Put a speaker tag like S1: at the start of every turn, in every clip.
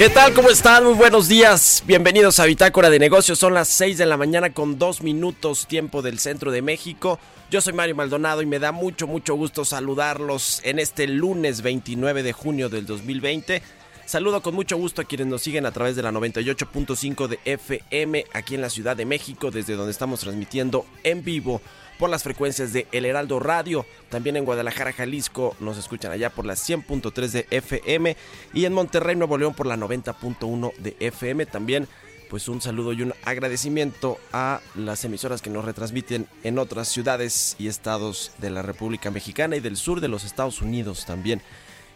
S1: ¿Qué tal? ¿Cómo están? Muy buenos días. Bienvenidos a Bitácora de Negocios. Son las 6 de la mañana con 2 minutos tiempo del centro de México. Yo soy Mario Maldonado y me da mucho, mucho gusto saludarlos en este lunes 29 de junio del 2020. Saludo con mucho gusto a quienes nos siguen a través de la 98.5 de FM aquí en la Ciudad de México, desde donde estamos transmitiendo en vivo por las frecuencias de El Heraldo Radio. También en Guadalajara, Jalisco, nos escuchan allá por las 100.3 de FM y en Monterrey, Nuevo León por la 90.1 de FM. También pues un saludo y un agradecimiento a las emisoras que nos retransmiten en otras ciudades y estados de la República Mexicana y del sur de los Estados Unidos también.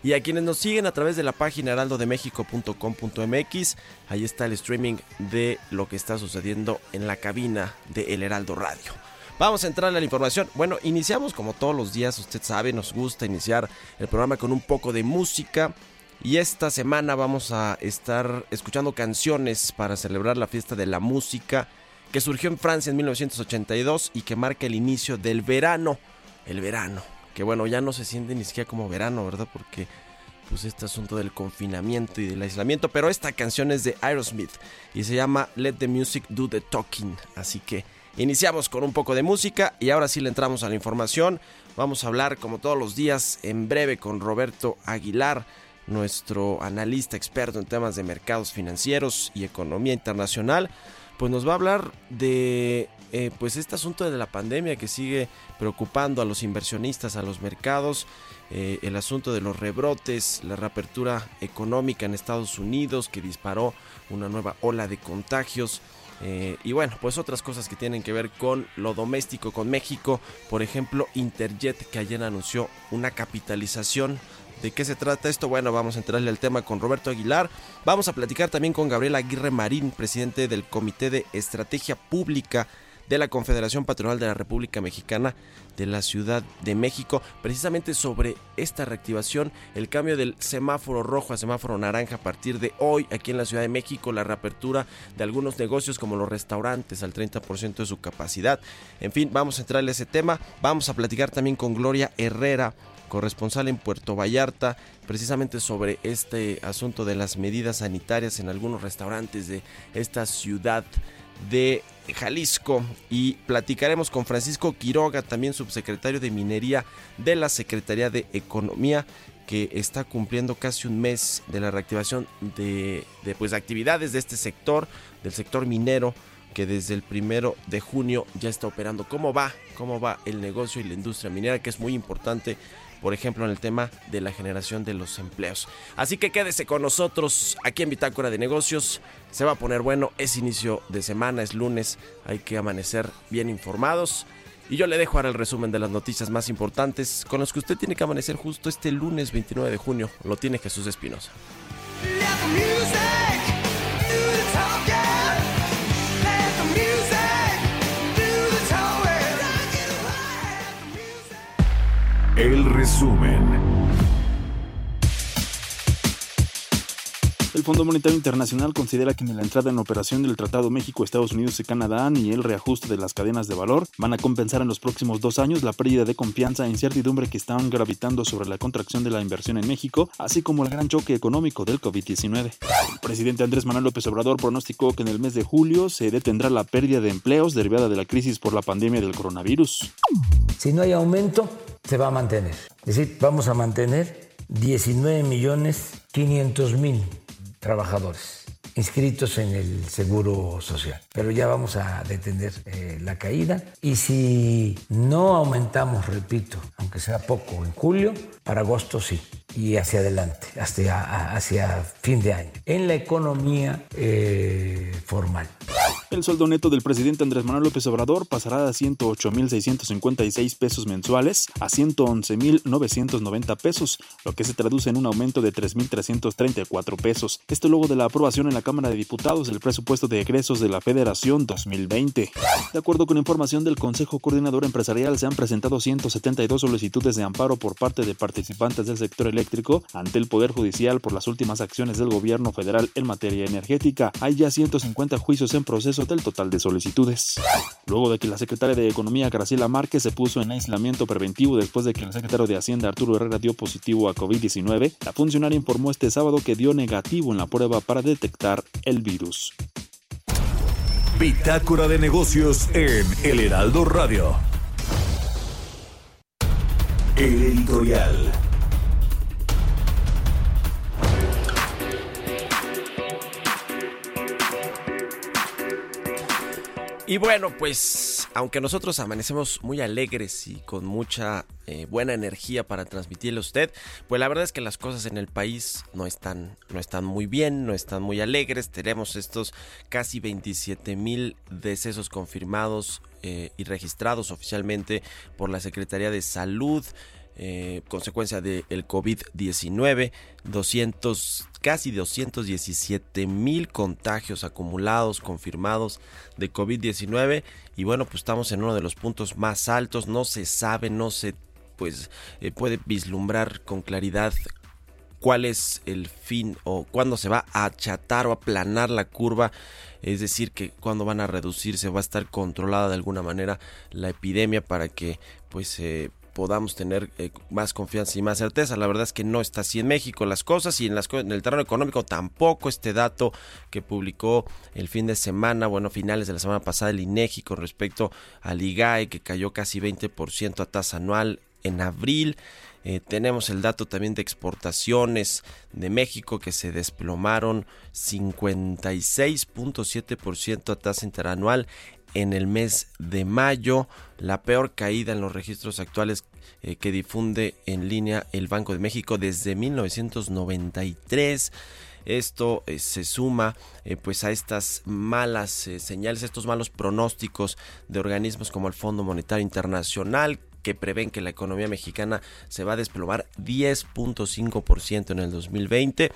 S1: Y a quienes nos siguen a través de la página heraldodemexico.com.mx, ahí está el streaming de lo que está sucediendo en la cabina de El Heraldo Radio. Vamos a entrar a la información. Bueno, iniciamos como todos los días, usted sabe, nos gusta iniciar el programa con un poco de música. Y esta semana vamos a estar escuchando canciones para celebrar la fiesta de la música que surgió en Francia en 1982 y que marca el inicio del verano. El verano, que bueno, ya no se siente ni siquiera como verano, ¿verdad? Porque pues este asunto del confinamiento y del aislamiento, pero esta canción es de Aerosmith y se llama Let the Music Do the Talking, así que Iniciamos con un poco de música y ahora sí le entramos a la información. Vamos a hablar como todos los días en breve con Roberto Aguilar, nuestro analista experto en temas de mercados financieros y economía internacional. Pues nos va a hablar de eh, pues este asunto de la pandemia que sigue preocupando a los inversionistas, a los mercados, eh, el asunto de los rebrotes, la reapertura económica en Estados Unidos que disparó una nueva ola de contagios. Eh, y bueno, pues otras cosas que tienen que ver con lo doméstico, con México. Por ejemplo, Interjet que ayer anunció una capitalización. ¿De qué se trata esto? Bueno, vamos a entrarle al tema con Roberto Aguilar. Vamos a platicar también con Gabriel Aguirre Marín, presidente del Comité de Estrategia Pública de la Confederación Patronal de la República Mexicana de la Ciudad de México, precisamente sobre esta reactivación, el cambio del semáforo rojo a semáforo naranja a partir de hoy aquí en la Ciudad de México, la reapertura de algunos negocios como los restaurantes al 30% de su capacidad. En fin, vamos a entrarle a ese tema, vamos a platicar también con Gloria Herrera corresponsal en Puerto Vallarta, precisamente sobre este asunto de las medidas sanitarias en algunos restaurantes de esta ciudad de Jalisco y platicaremos con Francisco Quiroga, también subsecretario de Minería de la Secretaría de Economía, que está cumpliendo casi un mes de la reactivación de, pues, actividades de este sector, del sector minero, que desde el primero de junio ya está operando. ¿Cómo va? ¿Cómo va el negocio y la industria minera? Que es muy importante por ejemplo, en el tema de la generación de los empleos. Así que quédese con nosotros aquí en Bitácora de Negocios. Se va a poner bueno, es inicio de semana, es lunes, hay que amanecer bien informados. Y yo le dejo ahora el resumen de las noticias más importantes con las que usted tiene que amanecer justo este lunes 29 de junio. Lo tiene Jesús Espinosa.
S2: El resumen.
S3: El Fondo Monetario Internacional considera que en la entrada en operación del Tratado México, Estados Unidos y Canadá y el reajuste de las cadenas de valor van a compensar en los próximos dos años la pérdida de confianza e incertidumbre que están gravitando sobre la contracción de la inversión en México, así como el gran choque económico del COVID-19. El presidente Andrés Manuel López Obrador pronosticó que en el mes de julio se detendrá la pérdida de empleos derivada de la crisis por la pandemia del coronavirus.
S4: Si no hay aumento, se va a mantener. Es decir, vamos a mantener 19 millones 500 mil trabajadores inscritos en el Seguro Social. Pero ya vamos a detener eh, la caída y si no aumentamos, repito, aunque sea poco en julio, para agosto sí y hacia adelante, hasta hacia fin de año, en la economía eh, formal.
S3: El sueldo neto del presidente Andrés Manuel López Obrador pasará de 108.656 pesos mensuales a 111.990 pesos, lo que se traduce en un aumento de 3.334 pesos. Esto luego de la aprobación en la Cámara de Diputados del presupuesto de egresos de la Federación 2020. De acuerdo con información del Consejo Coordinador Empresarial, se han presentado 172 solicitudes de amparo por parte de participantes del sector eléctrico ante el Poder Judicial por las últimas acciones del gobierno federal en materia energética. Hay ya 150 juicios en proceso del total de solicitudes. Luego de que la secretaria de Economía Graciela Márquez se puso en aislamiento preventivo después de que el secretario de Hacienda Arturo Herrera dio positivo a COVID-19, la funcionaria informó este sábado que dio negativo en la prueba para detectar el virus.
S2: Bitácora de negocios en El Heraldo Radio. El editorial.
S1: Y bueno, pues aunque nosotros amanecemos muy alegres y con mucha eh, buena energía para transmitirle a usted, pues la verdad es que las cosas en el país no están, no están muy bien, no están muy alegres. Tenemos estos casi 27 mil decesos confirmados eh, y registrados oficialmente por la Secretaría de Salud. Eh, consecuencia del COVID-19, 200, casi 217 mil contagios acumulados, confirmados de COVID-19 y bueno, pues estamos en uno de los puntos más altos, no se sabe, no se pues eh, puede vislumbrar con claridad cuál es el fin o cuándo se va a achatar o aplanar la curva, es decir, que cuándo van a reducirse, va a estar controlada de alguna manera la epidemia para que pues eh, podamos tener eh, más confianza y más certeza. La verdad es que no está así en México las cosas y en, las, en el terreno económico tampoco. Este dato que publicó el fin de semana, bueno, finales de la semana pasada el INEGI con respecto al IGAE que cayó casi 20% a tasa anual en abril. Eh, tenemos el dato también de exportaciones de México que se desplomaron 56.7% a tasa interanual en el mes de mayo, la peor caída en los registros actuales eh, que difunde en línea el Banco de México desde 1993. Esto eh, se suma eh, pues a estas malas señales, estos malos pronósticos de organismos como el Fondo Monetario Internacional que prevén que la economía mexicana se va a desplomar 10.5% en el 2020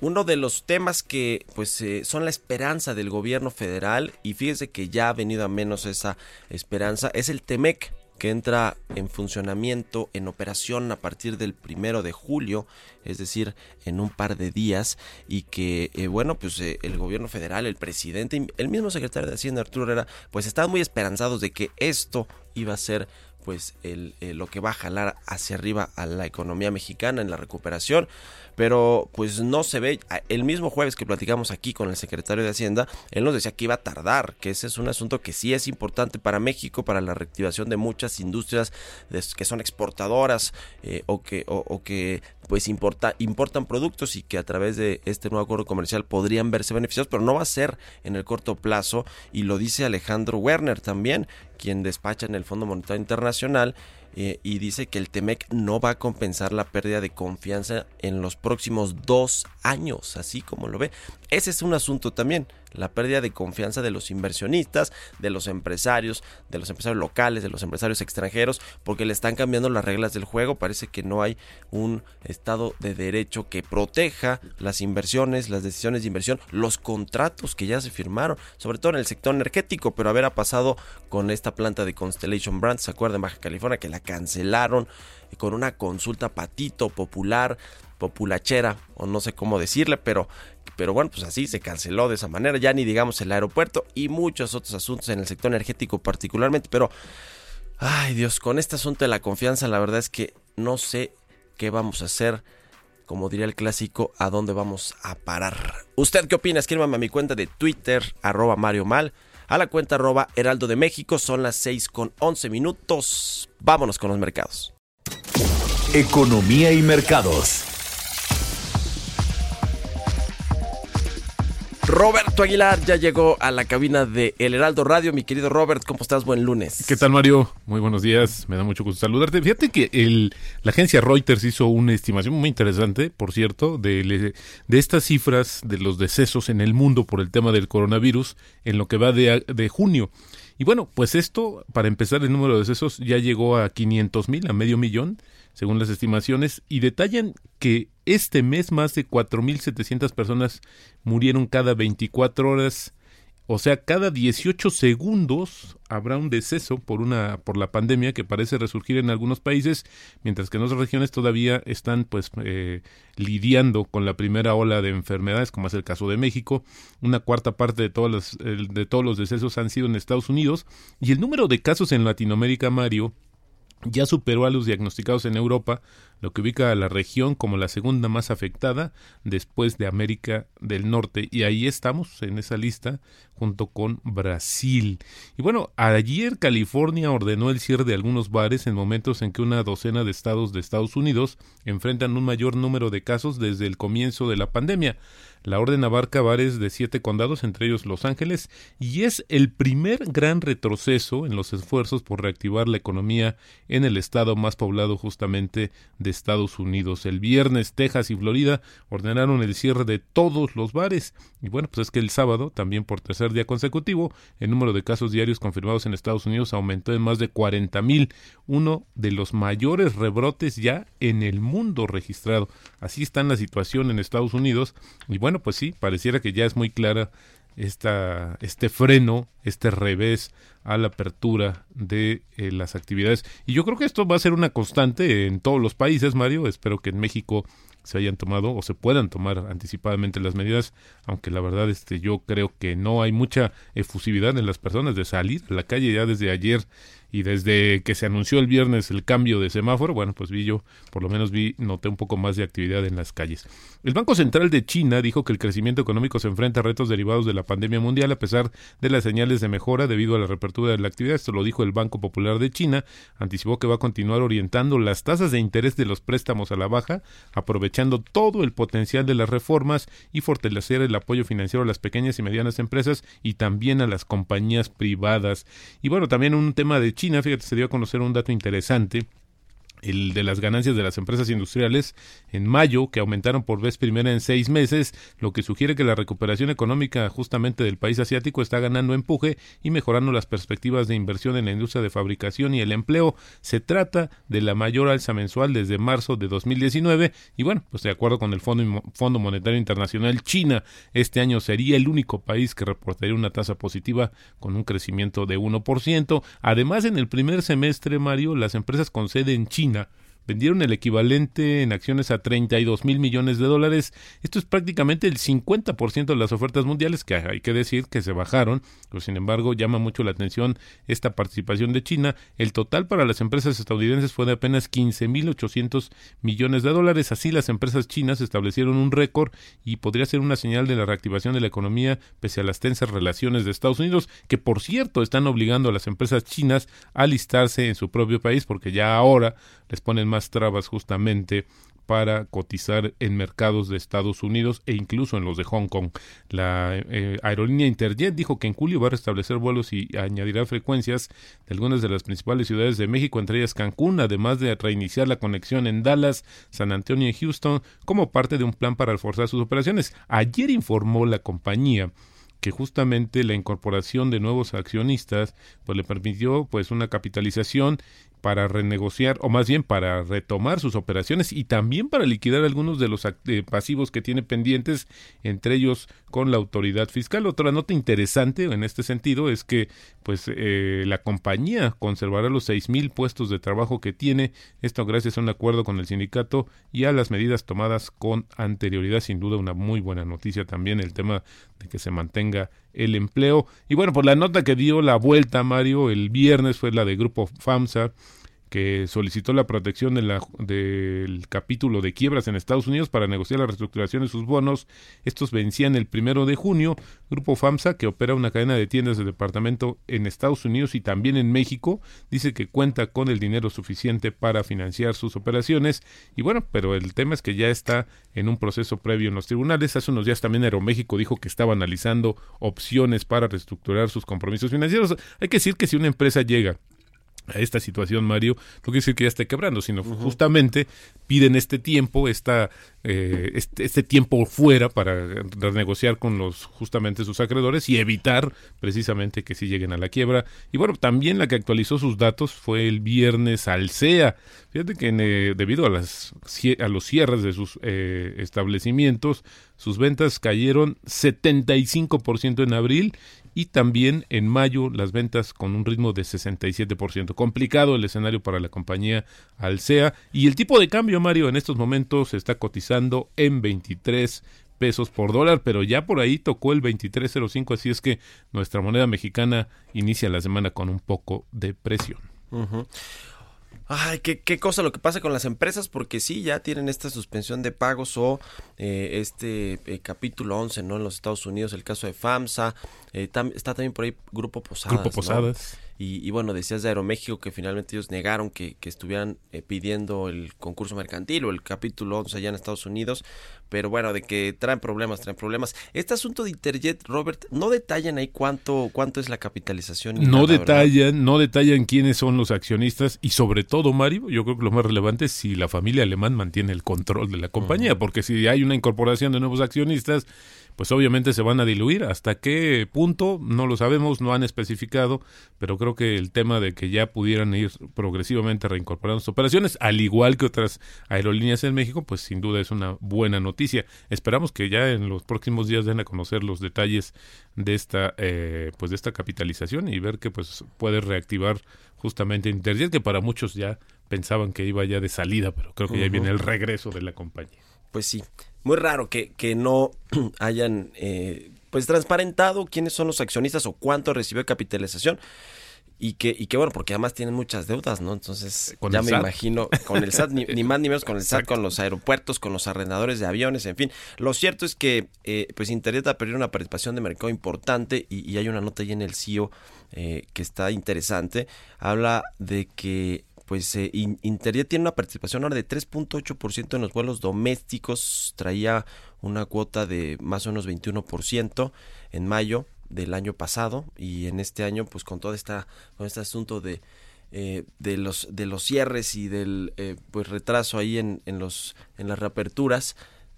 S1: uno de los temas que pues eh, son la esperanza del gobierno federal y fíjese que ya ha venido a menos esa esperanza es el Temec que entra en funcionamiento, en operación a partir del primero de julio, es decir, en un par de días, y que, eh, bueno, pues eh, el gobierno federal, el presidente, el mismo secretario de Hacienda, Arturo Herrera, pues estaban muy esperanzados de que esto iba a ser pues lo que va a jalar hacia arriba a la economía mexicana en la recuperación pero pues no se ve. El mismo jueves que platicamos aquí con el secretario de Hacienda, él nos decía que iba a tardar, que ese es un asunto que sí es importante para México, para la reactivación de muchas industrias que son exportadoras eh, o que, o, que pues importa, importan productos y que a través de este nuevo acuerdo comercial podrían verse beneficiados, pero no va a ser en el corto plazo y lo dice Alejandro Werner también, quien despacha en el Fondo Monetario Internacional eh, y dice que el TEMEC no va a compensar la pérdida de confianza en los próximos dos años, así como lo ve. Ese es un asunto también, la pérdida de confianza de los inversionistas, de los empresarios, de los empresarios locales, de los empresarios extranjeros, porque le están cambiando las reglas del juego. Parece que no hay un Estado de Derecho que proteja las inversiones, las decisiones de inversión, los contratos que ya se firmaron, sobre todo en el sector energético, pero a ver ha pasado con esta planta de Constellation Brands, ¿se acuerdan? Baja California, que la cancelaron con una consulta patito popular populachera o no sé cómo decirle, pero pero bueno, pues así se canceló de esa manera, ya ni digamos el aeropuerto y muchos otros asuntos en el sector energético particularmente, pero ay Dios, con este asunto de la confianza la verdad es que no sé qué vamos a hacer como diría el clásico, ¿a dónde vamos a parar? ¿Usted qué opina? Escríbame a mi cuenta de Twitter, arroba Mario Mal, a la cuenta arroba Heraldo de México. Son las 6 con 11 minutos. Vámonos con los mercados.
S2: Economía y mercados.
S1: Roberto Aguilar ya llegó a la cabina de El Heraldo Radio. Mi querido Robert, ¿cómo estás? Buen lunes.
S5: ¿Qué tal, Mario? Muy buenos días. Me da mucho gusto saludarte. Fíjate que el, la agencia Reuters hizo una estimación muy interesante, por cierto, de, estas cifras de los decesos en el mundo por el tema del coronavirus en lo que va de, de junio. Y bueno, pues esto, para empezar, el número de decesos ya llegó a 500 mil, a medio millón según las estimaciones, y detallan que este mes más de 4.700 personas murieron cada 24 horas, o sea, cada 18 segundos habrá un deceso por una por la pandemia que parece resurgir en algunos países, mientras que en otras regiones todavía están pues eh, lidiando con la primera ola de enfermedades, como es el caso de México. Una cuarta parte de todas las, de todos los decesos han sido en Estados Unidos y el número de casos en Latinoamérica, Mario, ya superó a los diagnosticados en Europa, lo que ubica a la región como la segunda más afectada después de América del Norte. Y ahí estamos en esa lista junto con Brasil. Y bueno, ayer California ordenó el cierre de algunos bares en momentos en que una docena de estados de Estados Unidos enfrentan un mayor número de casos desde el comienzo de la pandemia. La orden abarca bares de siete condados, entre ellos Los Ángeles, y es el primer gran retroceso en los esfuerzos por reactivar la economía en el estado más poblado justamente de Estados Unidos. El viernes Texas y Florida ordenaron el cierre de todos los bares. Y bueno, pues es que el sábado, también por tercer día consecutivo, el número de casos diarios confirmados en Estados Unidos aumentó en más de 40 mil, uno de los mayores rebrotes ya en el mundo registrado. Así está la situación en Estados Unidos. Y bueno, pues sí, pareciera que ya es muy clara esta, este freno, este revés a la apertura de eh, las actividades. Y yo creo que esto va a ser una constante en todos los países, Mario. Espero que en México se hayan tomado o se puedan tomar anticipadamente las medidas, aunque la verdad este yo creo que no hay mucha efusividad en las personas de salir a la calle ya desde ayer y desde que se anunció el viernes el cambio de semáforo, bueno, pues vi yo, por lo menos vi, noté un poco más de actividad en las calles. El Banco Central de China dijo que el crecimiento económico se enfrenta a retos derivados de la pandemia mundial a pesar de las señales de mejora debido a la reapertura de la actividad. Esto lo dijo el Banco Popular de China. Anticipó que va a continuar orientando las tasas de interés de los préstamos a la baja, aprovechando todo el potencial de las reformas y fortalecer el apoyo financiero a las pequeñas y medianas empresas y también a las compañías privadas. Y bueno, también un tema de China China, fíjate, se dio a conocer un dato interesante el de las ganancias de las empresas industriales en mayo, que aumentaron por vez primera en seis meses, lo que sugiere que la recuperación económica justamente del país asiático está ganando empuje y mejorando las perspectivas de inversión en la industria de fabricación y el empleo. Se trata de la mayor alza mensual desde marzo de 2019 y bueno, pues de acuerdo con el Fondo, Fondo Monetario Internacional, China este año sería el único país que reportaría una tasa positiva con un crecimiento de 1%. Además, en el primer semestre, Mario, las empresas con sede en China Yeah. Vendieron el equivalente en acciones a 32 mil millones de dólares. Esto es prácticamente el 50% de las ofertas mundiales, que hay que decir que se bajaron, pero sin embargo llama mucho la atención esta participación de China. El total para las empresas estadounidenses fue de apenas 15 mil 800 millones de dólares. Así las empresas chinas establecieron un récord y podría ser una señal de la reactivación de la economía pese a las tensas relaciones de Estados Unidos, que por cierto están obligando a las empresas chinas a listarse en su propio país porque ya ahora les ponen trabas justamente para cotizar en mercados de Estados Unidos e incluso en los de Hong Kong. La eh, aerolínea Interjet dijo que en julio va a restablecer vuelos y añadirá frecuencias de algunas de las principales ciudades de México, entre ellas Cancún, además de reiniciar la conexión en Dallas, San Antonio y Houston como parte de un plan para reforzar sus operaciones. Ayer informó la compañía que justamente la incorporación de nuevos accionistas pues le permitió pues una capitalización para renegociar o más bien para retomar sus operaciones y también para liquidar algunos de los eh, pasivos que tiene pendientes, entre ellos con la autoridad fiscal. Otra nota interesante en este sentido es que pues eh, la compañía conservará los seis mil puestos de trabajo que tiene, esto gracias a un acuerdo con el sindicato y a las medidas tomadas con anterioridad, sin duda una muy buena noticia también el tema de que se mantenga el empleo. Y bueno, por la nota que dio la vuelta, Mario, el viernes fue la de Grupo FAMSA, que solicitó la protección de la, del capítulo de quiebras en Estados Unidos para negociar la reestructuración de sus bonos. Estos vencían el primero de junio. Grupo FAMSA, que opera una cadena de tiendas de departamento en Estados Unidos y también en México, dice que cuenta con el dinero suficiente para financiar sus operaciones. Y bueno, pero el tema es que ya está en un proceso previo en los tribunales. Hace unos días también Aeroméxico dijo que estaba analizando opciones para reestructurar sus compromisos financieros. Hay que decir que si una empresa llega a esta situación, Mario, no quiere decir que ya esté quebrando, sino justamente piden este tiempo, esta, eh, este, este, tiempo fuera para renegociar con los justamente sus acreedores y evitar precisamente que si lleguen a la quiebra. Y bueno, también la que actualizó sus datos fue el viernes Alcea. Fíjate que eh, debido a, las, a los cierres de sus eh, establecimientos, sus ventas cayeron 75% en abril y también en mayo las ventas con un ritmo de 67%. Complicado el escenario para la compañía Alsea y el tipo de cambio, Mario, en estos momentos se está cotizando en 23 pesos por dólar, pero ya por ahí tocó el 23.05, así es que nuestra moneda mexicana inicia la semana con un poco de presión.
S1: Ay, qué, qué cosa lo que pasa con las empresas, porque sí, ya tienen esta suspensión de pagos o eh, este eh, capítulo 11, ¿no? En los Estados Unidos, el caso de FAMSA, eh, está también por ahí Grupo Posadas.
S5: Grupo Posadas.
S1: Y, bueno, decías de Aeroméxico que finalmente ellos negaron que, que estuvieran pidiendo el concurso mercantil o el capítulo 11 allá en Estados Unidos, pero bueno, de que traen problemas, traen problemas. Este asunto de Interjet, Robert, no detallan ahí cuánto, cuánto es la capitalización.
S5: No detallan, no detallan quiénes son los accionistas y sobre todo, Mario, yo creo que lo más relevante es si la familia alemán mantiene el control de la compañía, porque si hay una incorporación de nuevos accionistas, pues obviamente se van a diluir. ¿Hasta qué punto? No lo sabemos, no han especificado, pero creo que el tema de que ya pudieran ir progresivamente reincorporando sus operaciones, al igual que otras aerolíneas en México, pues sin duda es una buena noticia. Esperamos que ya en los próximos días den a conocer los detalles de esta, eh, pues de esta capitalización y ver que pues puede reactivar justamente Interjet, que para muchos ya pensaban que iba ya de salida, pero creo que ya viene el regreso de la compañía.
S1: Pues sí, muy raro que, que no hayan eh, pues transparentado quiénes son los accionistas o cuánto recibió capitalización. Y que, y que bueno, porque además tienen muchas deudas, ¿no? Entonces, ya me imagino, con el SAT, ni, más ni menos con el SAT, con los aeropuertos, con los arrendadores de aviones, en fin. Lo cierto es que, eh, pues, Internet ha perdido una participación de mercado importante y, hay una nota ahí en el CIO e eh, que está interesante. Habla de que pues eh, Interjet tiene una participación ahora de 3.8% en los vuelos domésticos, traía una cuota de más o menos 21% en mayo del año pasado. Y en este año pues con todo esta con este asunto de eh, de los de los cierres y del eh, pues retraso ahí en, en los en las reaperturas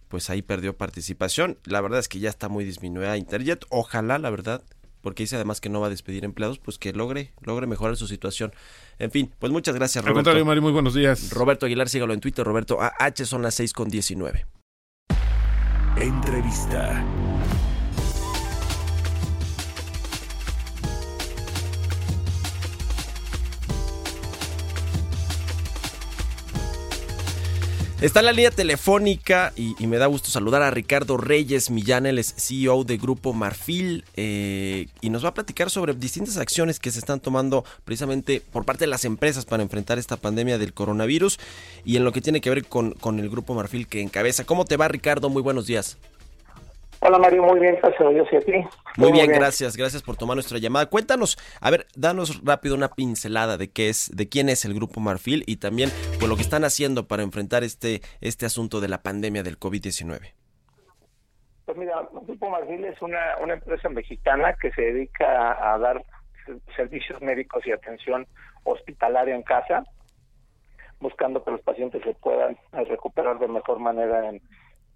S1: pues ahí perdió participación. La verdad es que ya está muy disminuida Interjet. Ojalá la verdad porque dice además que no va a despedir empleados, pues que logre, logre mejorar su situación. En fin, pues muchas gracias,
S5: Roberto. Al contrario, Mari, muy buenos días.
S1: Roberto Aguilar, sígalo en Twitter, Roberto AH, son las 6 con 19.
S2: Entrevista.
S1: Está en la línea telefónica y, me da gusto saludar a Ricardo Reyes Millán, él es CEO de Grupo Marfil eh, y nos va a platicar sobre distintas acciones que se están tomando precisamente por parte de las empresas para enfrentar esta pandemia del coronavirus y en lo que tiene que ver con, con el Grupo Marfil que encabeza. ¿Cómo te va Ricardo? Muy buenos días.
S6: Hola Mario, muy bien, gracias a Dios y a ti.
S1: Muy bien, gracias, gracias por tomar nuestra llamada. Cuéntanos, a ver, danos rápido una pincelada de qué es, de quién es el Grupo Marfil y también por lo que están haciendo para enfrentar este, este asunto de la pandemia del COVID-19.
S6: Pues mira, el Grupo Marfil es una, una empresa mexicana que se dedica a dar servicios médicos y atención hospitalaria en casa, buscando que los pacientes se puedan recuperar de mejor manera en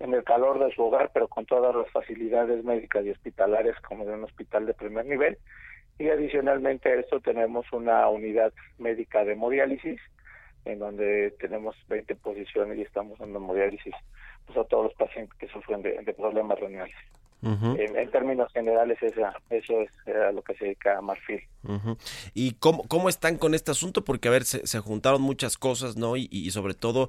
S6: en el calor de su hogar, pero con todas las facilidades médicas y hospitalarias como de un hospital de primer nivel. Y adicionalmente a esto tenemos una unidad médica de hemodiálisis, en donde tenemos 20 posiciones y estamos dando hemodiálisis pues, a todos los pacientes que sufren de, problemas renales. en, términos generales, esa, eso es a lo que se dedica a Marfil.
S1: ¿Y cómo, cómo están con este asunto? Porque, a ver, se, se juntaron muchas cosas, ¿no? Y, y, sobre todo,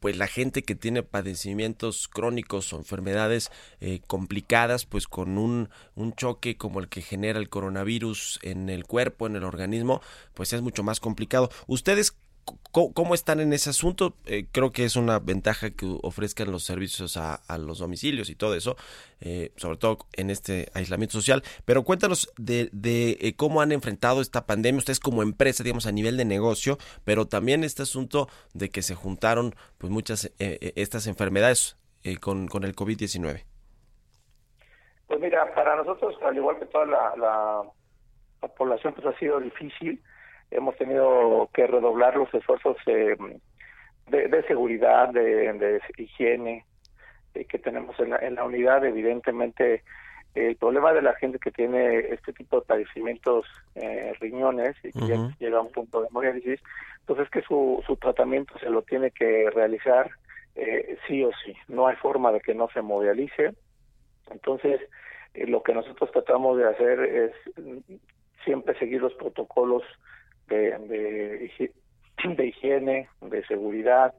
S1: pues la gente que tiene padecimientos crónicos o enfermedades eh, complicadas, pues con un, un choque como el que genera el coronavirus en el cuerpo, en el organismo, pues es mucho más complicado. ¿Ustedes ¿Cómo, están en ese asunto? Eh, creo que es una ventaja que ofrezcan los servicios a, los domicilios y todo eso, eh, sobre todo en este aislamiento social. Pero cuéntanos de, eh, cómo han enfrentado esta pandemia, ustedes como empresa, digamos, a nivel de negocio, pero también este asunto de que se juntaron pues muchas estas enfermedades con, con el COVID-19.
S6: Pues mira, para nosotros, al igual que toda la, la población, pues ha sido difícil hemos tenido que redoblar los esfuerzos eh, de, seguridad, de, higiene eh, que tenemos en la, en la unidad. Evidentemente, el problema de la gente que tiene este tipo de padecimientos eh, riñones y que ya llega a un punto de hemodiálisis, pues es que su, su tratamiento se lo tiene que realizar sí o sí. No hay forma de que no se hemodialice. Entonces, lo que nosotros tratamos de hacer es mm, siempre seguir los protocolos de, de, higiene, de seguridad,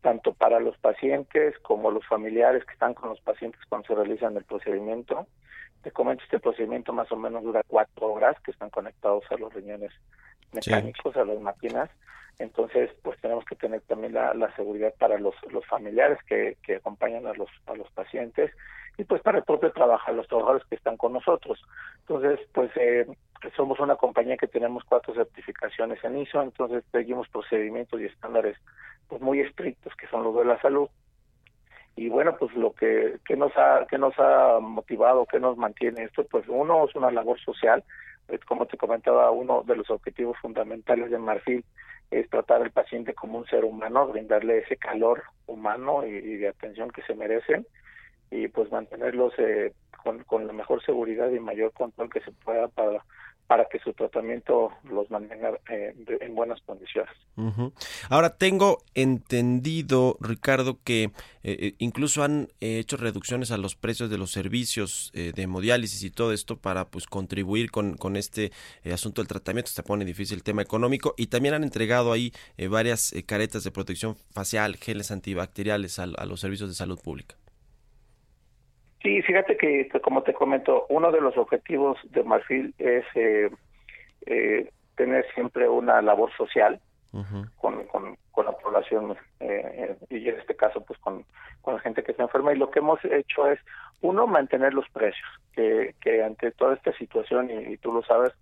S6: tanto para los pacientes como los familiares que están con los pacientes cuando se realizan el procedimiento. Te comento, este procedimiento más o menos dura cuatro horas, que están conectados a los riñones mecánicos, a las máquinas. Entonces, pues tenemos que tener también la, la seguridad para los, los familiares que, que acompañan a los, a los pacientes y pues para el propio trabajo, los trabajadores que están con nosotros. Entonces, pues eh, somos una compañía que tenemos cuatro certificaciones en ISO, entonces seguimos procedimientos y estándares pues muy estrictos que son los de la salud. Y bueno, pues lo que, que nos ha que nos ha motivado, que nos mantiene esto, pues uno es una labor social, como te comentaba, uno de los objetivos fundamentales de Marfil es tratar al paciente como un ser humano, brindarle ese calor humano y, y de atención que se merecen y pues mantenerlos eh, con, la mejor seguridad y mayor control que se pueda para para que su tratamiento los mantenga eh, en buenas condiciones.
S1: Ahora, tengo entendido, Ricardo, que eh, eh, incluso han hecho reducciones a los precios de los servicios de hemodiálisis y todo esto para pues contribuir con, este asunto del tratamiento. Se pone difícil el tema económico y también han entregado ahí varias caretas de protección facial, geles antibacteriales a los servicios de salud pública.
S6: Sí, fíjate que, como te comento, uno de los objetivos de Marfil es eh, eh, tener siempre una labor social con, con, la población eh, y en este caso pues con, con la gente que está enferma. Y lo que hemos hecho es uno mantener los precios que, que ante toda esta situación y, tú lo sabes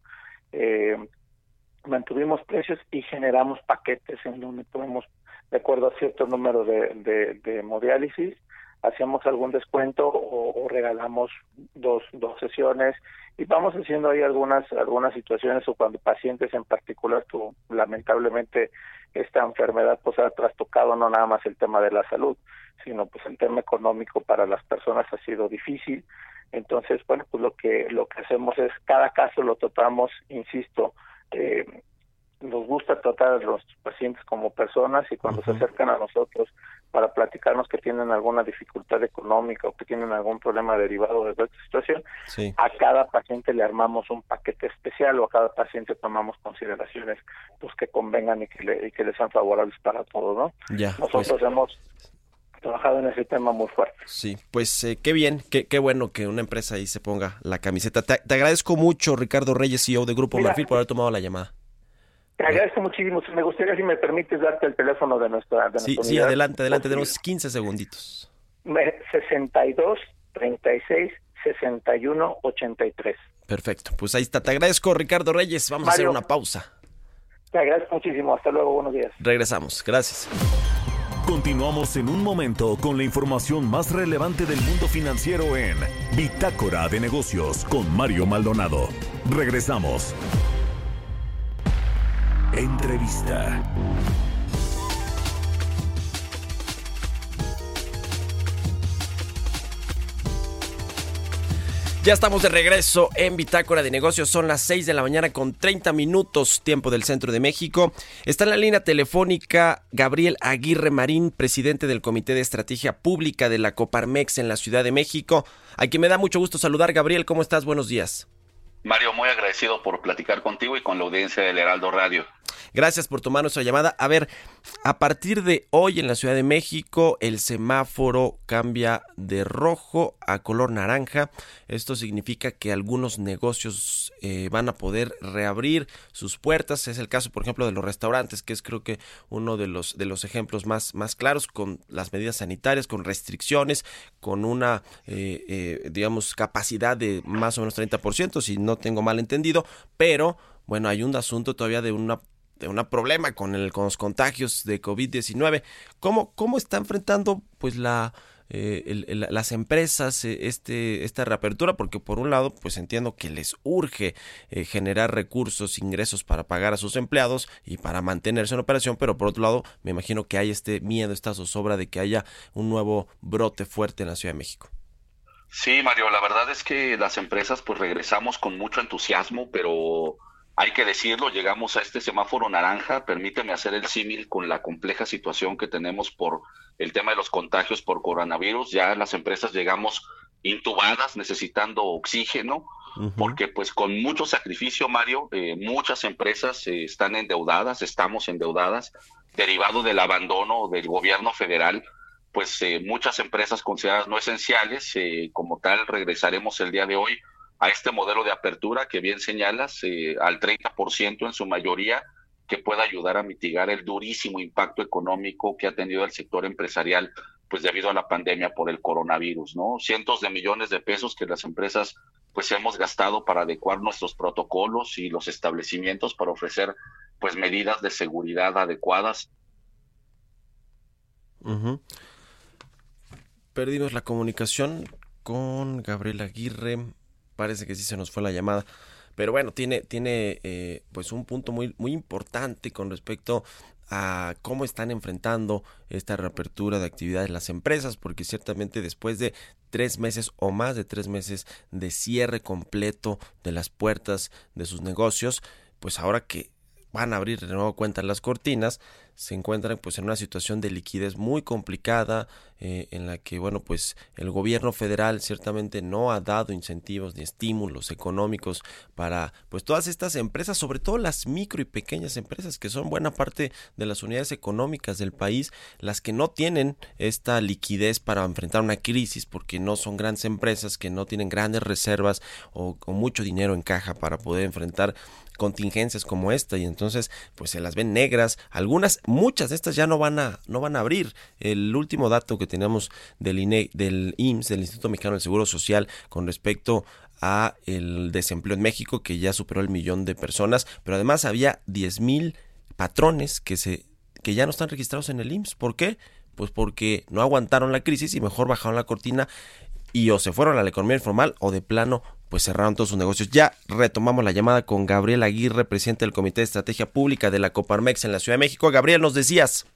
S6: mantuvimos precios y generamos paquetes en donde podemos de acuerdo a cierto número de, de, de hemodiálisis hacemos algún descuento o, regalamos dos, dos sesiones y vamos haciendo ahí algunas algunas situaciones o cuando pacientes en particular tú lamentablemente esta enfermedad pues ha trastocado no nada más el tema de la salud sino pues el tema económico para las personas ha sido difícil. Entonces bueno pues lo que lo que hacemos es cada caso lo tratamos insisto eh, nos gusta tratar a los pacientes como personas y cuando se acercan a nosotros para platicarnos que tienen alguna dificultad económica o que tienen algún problema derivado de esta situación, a cada paciente le armamos un paquete especial o a cada paciente tomamos consideraciones pues que convengan y que, le, y que les sean favorables para todos, ¿no? Ya, Nosotros pues. hemos trabajado en ese tema muy fuerte.
S1: Sí, pues eh, qué bien, qué, qué bueno que una empresa ahí se ponga la camiseta. Te, agradezco mucho, Ricardo Reyes, CEO de Grupo Marfil, por haber tomado la llamada.
S6: Te agradezco muchísimo. Me gustaría, si me permites, darte el teléfono de nuestra. De
S1: sí, sí, adelante, adelante. Tenemos 15 segunditos.
S6: 62 36 61 83.
S1: Perfecto. Pues ahí está. Te agradezco, Ricardo Reyes. Vamos a hacer una pausa.
S6: Te agradezco muchísimo. Hasta luego. Buenos días.
S1: Regresamos. Gracias.
S2: Continuamos en un momento con la información más relevante del mundo financiero en Bitácora de Negocios con Mario Maldonado. Regresamos. Entrevista.
S1: Ya estamos de regreso en Bitácora de Negocios. Son las 6 de la mañana con 30 minutos, tiempo del centro de México. Está en la línea telefónica Gabriel Aguirre Marín, presidente del Comité de Estrategia Pública de la Coparmex en la Ciudad de México. A quien me da mucho gusto saludar. Gabriel, ¿cómo estás? Buenos días.
S7: Mario, muy agradecido por platicar contigo y con la audiencia del Heraldo Radio.
S1: Gracias por tomar nuestra llamada. A ver, a partir de hoy en la Ciudad de México el semáforo cambia de rojo a color naranja. Esto significa que algunos negocios eh, van a poder reabrir sus puertas. Es el caso, por ejemplo, de los restaurantes, que es creo que uno de los, de los ejemplos más, más claros con las medidas sanitarias, con restricciones, con una, eh, eh, digamos, capacidad de más o menos 30%, si no tengo mal entendido, pero bueno, hay un asunto todavía de una de un problema con, el, con los contagios de COVID-19. ¿Cómo, ¿Cómo está enfrentando pues la, eh, las empresas eh, este, esta reapertura? Porque por un lado pues entiendo que les urge eh, generar recursos, ingresos para pagar a sus empleados y para mantenerse en operación, pero por otro lado me imagino que hay este miedo, esta zozobra de que haya un nuevo brote fuerte en la Ciudad de México.
S7: Sí, Mario, la verdad es que las empresas pues regresamos con mucho entusiasmo, pero hay que decirlo, llegamos a este semáforo naranja. Permíteme hacer el símil con la compleja situación que tenemos por el tema de los contagios por coronavirus. Ya las empresas llegamos intubadas, necesitando oxígeno, porque pues con mucho sacrificio, Mario, eh, muchas empresas eh, están endeudadas, estamos endeudadas, derivado del abandono del gobierno federal pues eh, muchas empresas consideradas no esenciales, como tal regresaremos el día de hoy a este modelo de apertura que bien señalas, eh, al 30% en su mayoría, que pueda ayudar a mitigar el durísimo impacto económico que ha tenido el sector empresarial pues debido a la pandemia por el coronavirus, ¿no? Cientos de millones de pesos que las empresas pues hemos gastado para adecuar nuestros protocolos y los establecimientos para ofrecer pues medidas de seguridad adecuadas.
S1: Perdimos la comunicación con Gabriel Aguirre parece que sí se nos fue la llamada. Pero bueno, tiene, tiene eh, pues un punto muy, muy importante con respecto a cómo están enfrentando esta reapertura de actividades las empresas, porque ciertamente después de tres meses o más de tres meses de cierre completo de las puertas de sus negocios, pues ahora que van a abrir de nuevo cuentas las cortinas, se encuentran pues en una situación de liquidez muy complicada eh, en la que bueno pues el gobierno federal ciertamente no ha dado incentivos ni estímulos económicos para pues todas estas empresas sobre todo las micro y pequeñas empresas que son buena parte de las unidades económicas del país las que no tienen esta liquidez para enfrentar una crisis porque no son grandes empresas que no tienen grandes reservas o, o mucho dinero en caja para poder enfrentar contingencias como esta y entonces pues se las ven negras. Algunas, muchas de estas ya no van a, no van a abrir. El último dato que tenemos del INE, del IMSS, del Instituto Mexicano del Seguro Social, con respecto a el desempleo en México, que ya superó el millón de personas, pero además había 10 mil patrones que se que ya no están registrados en el IMSS. ¿Por qué? Pues porque no aguantaron la crisis y mejor bajaron la cortina y o se fueron a la economía informal o de plano pues cerraron todos sus negocios. Ya retomamos la llamada con Gabriel Aguirre, presidente del Comité de Estrategia Pública de la Coparmex en la Ciudad de México. Gabriel, nos decías.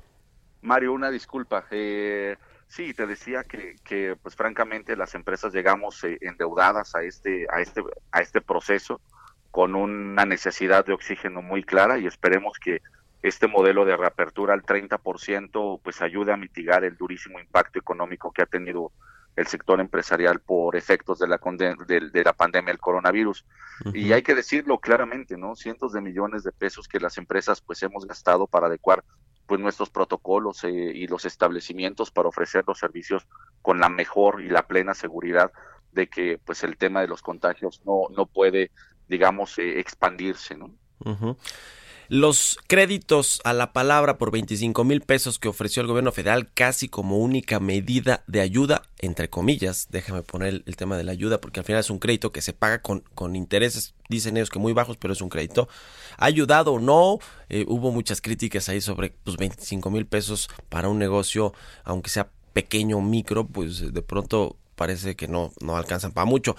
S7: Mario, una disculpa. Eh, sí, te decía que, que, pues francamente las empresas llegamos eh, endeudadas a este, a este, a este proceso con una necesidad de oxígeno muy clara y esperemos que este modelo de reapertura al 30% pues ayude a mitigar el durísimo impacto económico que ha tenido el sector empresarial por efectos de la, de, la pandemia del coronavirus. Y hay que decirlo claramente, ¿no? Cientos de millones de pesos que las empresas pues hemos gastado para adecuar pues nuestros protocolos eh, y los establecimientos para ofrecer los servicios con la mejor y la plena seguridad de que pues el tema de los contagios no, no puede, digamos, eh, expandirse, ¿no?
S1: Los créditos a la palabra por 25 mil pesos que ofreció el gobierno federal casi como única medida de ayuda, entre comillas, déjame poner el, tema de la ayuda porque al final es un crédito que se paga con, con intereses, dicen ellos que muy bajos, pero es un crédito. ¿Ha ayudado o no? Eh, hubo muchas críticas ahí sobre pues, 25 mil pesos para un negocio, aunque sea pequeño o micro, pues de pronto parece que no, no alcanzan para mucho.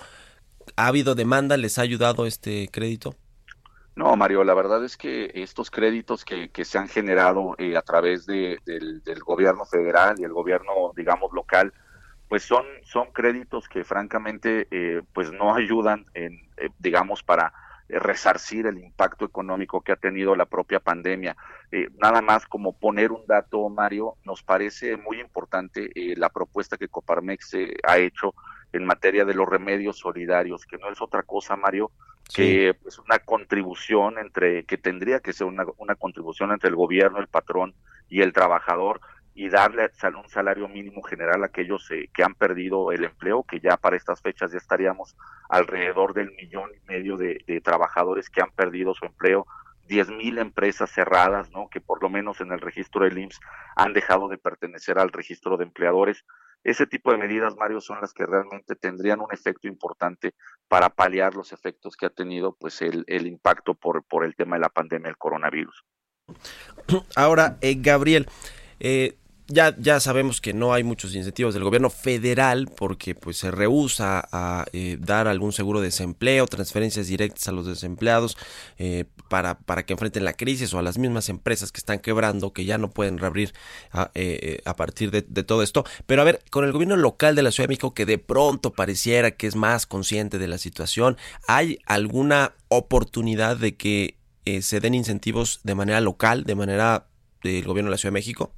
S1: ¿Ha habido demanda? ¿Les ha ayudado este crédito?
S7: No, Mario, la verdad es que estos créditos que, se han generado eh, a través de, del, gobierno federal y el gobierno, digamos, local, pues son, son créditos que francamente eh, pues no ayudan en, eh, digamos, para resarcir el impacto económico que ha tenido la propia pandemia. nada más como poner un dato, Mario, nos parece muy importante la propuesta que Coparmex ha hecho en materia de los remedios solidarios, que no es otra cosa, Mario, que es pues, una contribución entre, que tendría que ser una, una contribución entre el gobierno, el patrón y el trabajador, y darle un salario mínimo general a aquellos eh, que han perdido el empleo, que ya para estas fechas ya estaríamos alrededor del millón y medio de, trabajadores que han perdido su empleo, diez mil empresas cerradas, ¿no? que por lo menos en el registro del IMSS han dejado de pertenecer al registro de empleadores. Ese tipo de medidas, Mario, son las que realmente tendrían un efecto importante para paliar los efectos que ha tenido pues el, impacto por, por el tema de la pandemia del coronavirus.
S1: Ahora, eh, Gabriel, eh, ya, ya sabemos que no hay muchos incentivos del gobierno federal porque pues se rehúsa a eh, dar algún seguro de desempleo, transferencias directas a los desempleados eh, para, para que enfrenten la crisis o a las mismas empresas que están quebrando, que ya no pueden reabrir a, eh, a partir de, de, todo esto. Pero a ver, con el gobierno local de la Ciudad de México que de pronto pareciera que es más consciente de la situación, ¿hay alguna oportunidad de que se den incentivos de manera local, de manera del gobierno de la Ciudad de México?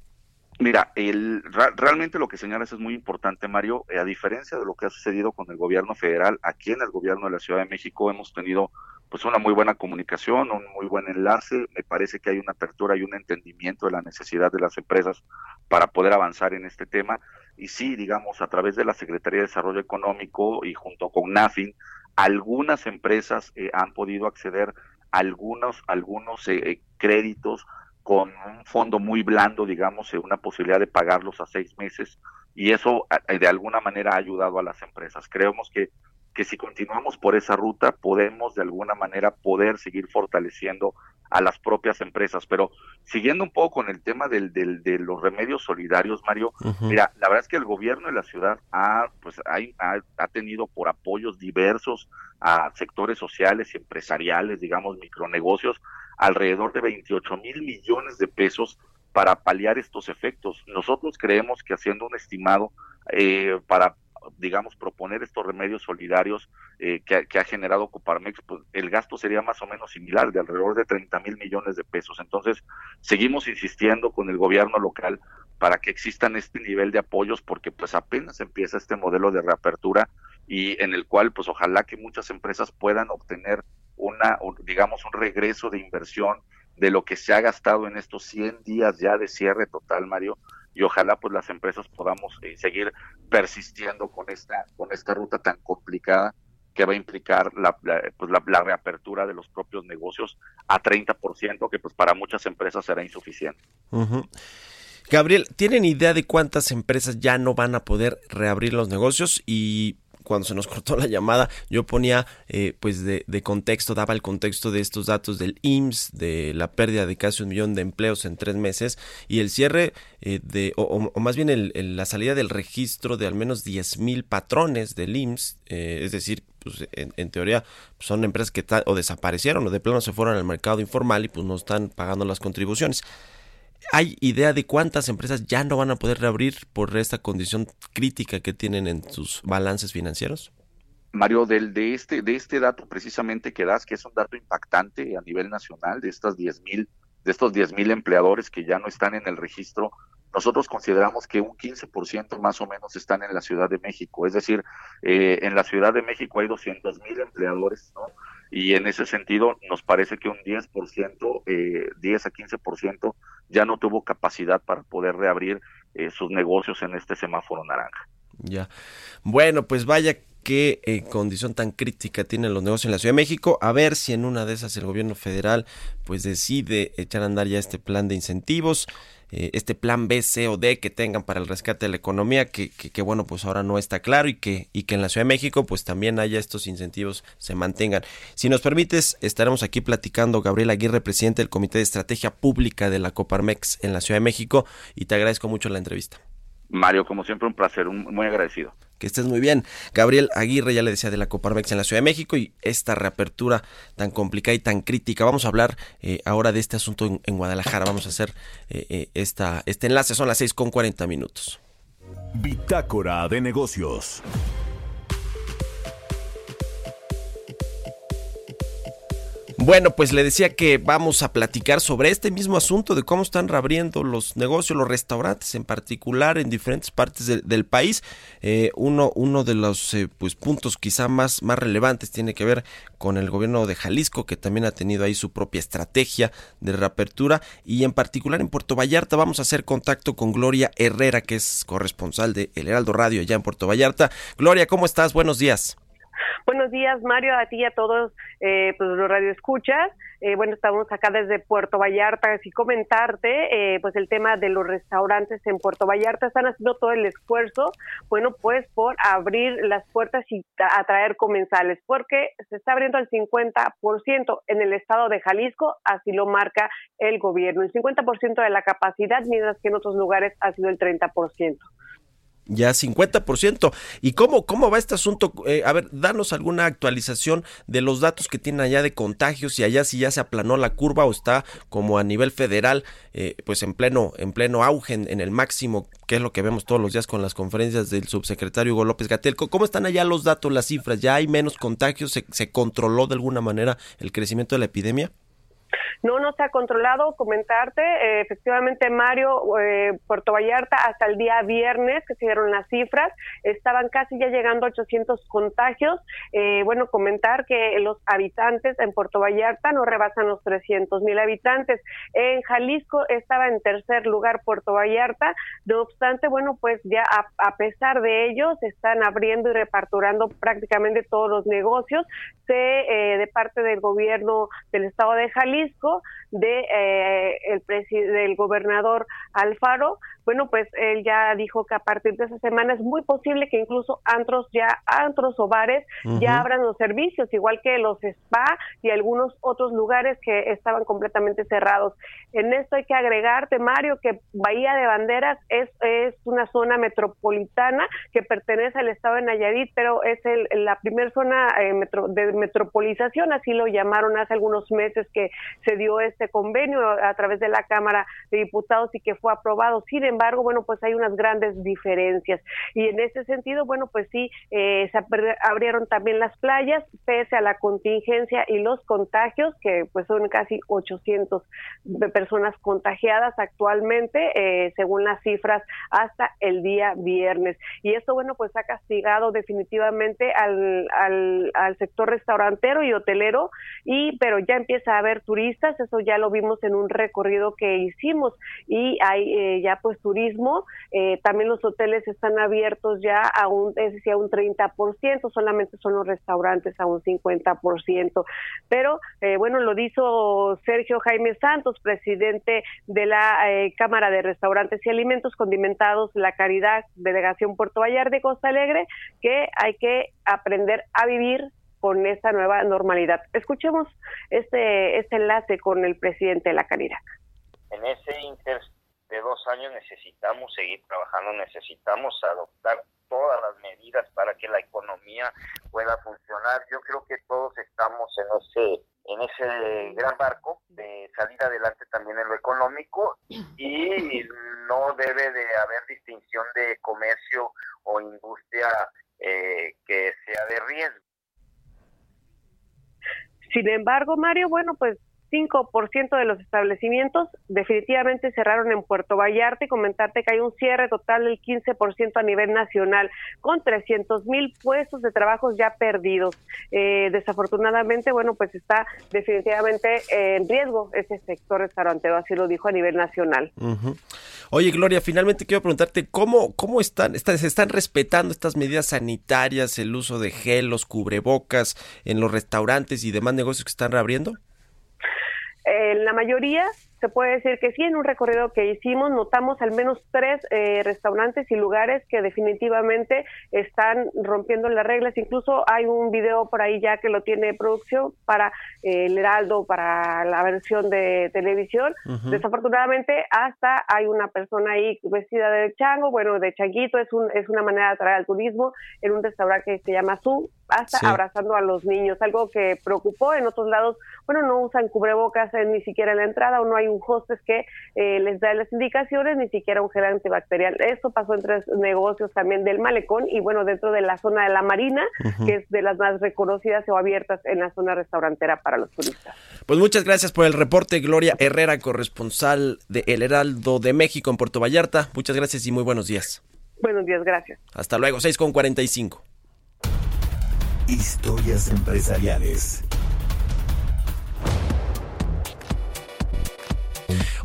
S7: Mira, el, realmente lo que señalas es muy importante, Mario. Eh, a diferencia de lo que ha sucedido con el gobierno federal, aquí en el gobierno de la Ciudad de México hemos tenido pues una muy buena comunicación, un muy buen enlace. Me parece que hay una apertura y un entendimiento de la necesidad de las empresas para poder avanzar en este tema. Y sí, digamos, a través de la Secretaría de Desarrollo Económico y junto con NAFIN, algunas empresas eh, han podido acceder a algunos, algunos eh, créditos con un fondo muy blando, digamos, una posibilidad de pagarlos a seis meses y eso de alguna manera ha ayudado a las empresas. Creemos que, que si continuamos por esa ruta podemos de alguna manera poder seguir fortaleciendo a las propias empresas. Pero siguiendo un poco con el tema del, del, de los remedios solidarios, Mario, mira, la verdad es que el gobierno de la ciudad ha, pues, ha, ha, tenido por apoyos diversos a sectores sociales y empresariales, digamos, micronegocios, alrededor de 28 mil millones de pesos para paliar estos efectos. Nosotros creemos que haciendo un estimado eh, para digamos, proponer estos remedios solidarios eh, que, ha generado Coparmex, pues el gasto sería más o menos similar, de alrededor de 30 mil millones de pesos. Entonces, seguimos insistiendo con el gobierno local para que existan este nivel de apoyos, porque pues apenas empieza este modelo de reapertura y en el cual, pues ojalá que muchas empresas puedan obtener una, digamos, un regreso de inversión de lo que se ha gastado en estos 100 días ya de cierre total, Mario, y ojalá pues las empresas podamos eh, seguir persistiendo con esta, con esta ruta tan complicada que va a implicar la, pues la, reapertura de los propios negocios a 30%, que pues para muchas empresas será insuficiente.
S1: Gabriel, ¿tienen idea de cuántas empresas ya no van a poder reabrir los negocios? Y cuando se nos cortó la llamada, yo ponía eh, pues de, contexto, daba el contexto de estos datos del IMSS, de la pérdida de casi un millón de empleos en tres meses y el cierre eh, de, o, más bien el, la salida del registro de al menos 10 mil patrones del IMSS, eh, es decir, pues en, teoría son empresas que o desaparecieron o de plano se fueron al mercado informal y pues no están pagando las contribuciones. ¿Hay idea de cuántas empresas ya no van a poder reabrir por esta condición crítica que tienen en sus balances financieros?
S7: Mario, del, de, este, de este dato precisamente que das, que es un dato impactante a nivel nacional, de estas 10 mil de estos 10 mil empleadores que ya no están en el registro, nosotros consideramos que un 15% más o menos están en la Ciudad de México. Es decir, eh, en la Ciudad de México hay 200 mil empleadores, ¿no? Y en ese sentido nos parece que un 10%, eh, 10 a 15% ya no tuvo capacidad para poder reabrir eh, sus negocios en este semáforo naranja.
S1: Ya. Bueno, pues vaya qué eh, condición tan crítica tienen los negocios en la Ciudad de México. A ver si en una de esas el gobierno federal pues decide echar a andar ya este plan de incentivos. Eh, este plan B, C o D que tengan para el rescate de la economía, que, que, bueno, pues ahora no está claro y que, y que en la Ciudad de México pues también haya estos incentivos se mantengan. Si nos permites, estaremos aquí platicando Gabriel Aguirre, presidente del Comité de Estrategia Pública de la Coparmex en la Ciudad de México y te agradezco mucho la entrevista.
S7: Mario, como siempre, un placer, muy agradecido.
S1: Que estés muy bien. Gabriel Aguirre, ya le decía, de la Coparmex en la Ciudad de México y esta reapertura tan complicada y tan crítica. Vamos a hablar eh, ahora de este asunto en, Guadalajara. Vamos a hacer eh, eh, esta, este enlace. Son las 6 con 40 minutos.
S2: Bitácora de negocios.
S1: Bueno, pues le decía que vamos a platicar sobre este mismo asunto de cómo están reabriendo los negocios, los restaurantes en particular en diferentes partes del país. Eh, uno, uno de los eh, pues, puntos quizá más, más relevantes tiene que ver con el gobierno de Jalisco, que también ha tenido ahí su propia estrategia de reapertura. Y en particular en Puerto Vallarta vamos a hacer contacto con Gloria Herrera, que es corresponsal de El Heraldo Radio allá en Puerto Vallarta. Gloria, ¿cómo estás? Buenos días.
S8: Buenos días, Mario, a ti y a todos eh, pues, los radioescuchas. Eh, bueno, estamos acá desde Puerto Vallarta, así comentarte, eh, pues el tema de los restaurantes en Puerto Vallarta. Están haciendo todo el esfuerzo, bueno, pues por abrir las puertas y atraer comensales, porque se está abriendo al 50% en el estado de Jalisco, así lo marca el gobierno, el 50% de la capacidad, mientras que en otros lugares ha sido el 30%
S1: ya 50%. ¿Y cómo, cómo va este asunto? Eh, a ver, danos alguna actualización de los datos que tienen allá de contagios y allá si ya se aplanó la curva o está como a nivel federal, eh, pues en pleno, en pleno auge, en, el máximo, que es lo que vemos todos los días con las conferencias del subsecretario Hugo López Gatel. ¿Cómo están allá los datos, las cifras? ¿Ya hay menos contagios? ¿Se, se controló de alguna manera el crecimiento de la epidemia?
S8: No nos ha controlado, comentarte, eh, efectivamente Mario, eh, Puerto Vallarta, hasta el día viernes que se dieron las cifras, estaban casi ya llegando a 800 contagios. Eh, bueno, comentar que los habitantes en Puerto Vallarta no rebasan los 300 mil habitantes. En Jalisco estaba en tercer lugar Puerto Vallarta, no obstante, bueno, pues ya a, pesar de ello se están abriendo y reparturando prácticamente todos los negocios se, de parte del gobierno del estado de Jalisco de eh, el del gobernador Alfaro bueno, pues él ya dijo que a partir de esa semana es muy posible que incluso antros ya, antros o bares ya abran los servicios, igual que los spa y algunos otros lugares que estaban completamente cerrados. En esto hay que agregarte, Mario, que Bahía de Banderas es, es una zona metropolitana que pertenece al estado de Nayarit, pero es el, la primera zona eh, de metropolización, así lo llamaron hace algunos meses que se dio este convenio a través de la Cámara de Diputados y que fue aprobado. Sin embargo, bueno, pues hay unas grandes diferencias. Y en ese sentido, bueno, pues sí, eh, se abrieron también las playas, pese a la contingencia y los contagios, que pues son casi 800 personas contagiadas actualmente, eh, según las cifras, hasta el día viernes. Y esto, bueno, pues ha castigado definitivamente al, al, al sector restaurantero y hotelero, y pero ya empieza a haber turistas, eso ya lo vimos en un recorrido que hicimos, y hay eh, ya pues turismo, eh, también los hoteles están abiertos ya a un, es decir, a un 30%, solamente son los restaurantes a un 50%. Pero, eh, bueno, lo dijo Sergio Jaime Santos, presidente de la eh, Cámara de Restaurantes y Alimentos Condimentados La Caridad, Delegación Puerto Vallarta de Costa Alegre, que hay que aprender a vivir con esta nueva normalidad. Escuchemos este, este enlace con el presidente de La Caridad.
S9: En ese inter de dos años necesitamos seguir trabajando, necesitamos adoptar todas las medidas para que la economía pueda funcionar. Yo creo que todos estamos en ese en ese gran barco de salir adelante también en lo económico y no debe de haber distinción de comercio o industria eh, que sea de riesgo.
S8: Sin embargo, Mario, bueno, pues 5% de los establecimientos definitivamente cerraron en Puerto Vallarta y comentarte que hay un cierre total del 15% a nivel nacional, con 300 mil puestos de trabajo ya perdidos. Eh, desafortunadamente, bueno, pues está definitivamente en riesgo ese sector restaurantero, así lo dijo a nivel nacional.
S1: Oye, Gloria, finalmente quiero preguntarte, ¿cómo, cómo están, están, se están respetando estas medidas sanitarias, el uso de gel, los cubrebocas en los restaurantes y demás negocios que están reabriendo?
S8: En la mayoría se puede decir que sí, en un recorrido que hicimos notamos al menos tres eh, restaurantes y lugares que definitivamente están rompiendo las reglas. Incluso hay un video por ahí ya que lo tiene producción para eh, el Heraldo, para la versión de televisión. Desafortunadamente hasta hay una persona ahí vestida de chango, bueno, de changuito, es, un, es una manera de atraer al turismo en un restaurante que se llama Su hasta abrazando a los niños, algo que preocupó en otros lados. Bueno, no usan cubrebocas ni siquiera en la entrada o no hay un hostess que eh, les da las indicaciones, ni siquiera un gel antibacterial. Eso pasó entre negocios también del malecón y bueno, dentro de la zona de la Marina, que es de las más reconocidas o abiertas en la zona restaurantera para los turistas.
S1: Pues muchas gracias por el reporte, Gloria Herrera, corresponsal de El Heraldo de México en Puerto Vallarta. Muchas gracias y muy buenos días.
S8: Buenos días, gracias.
S1: Hasta luego, 6 con 45.
S2: Historias empresariales.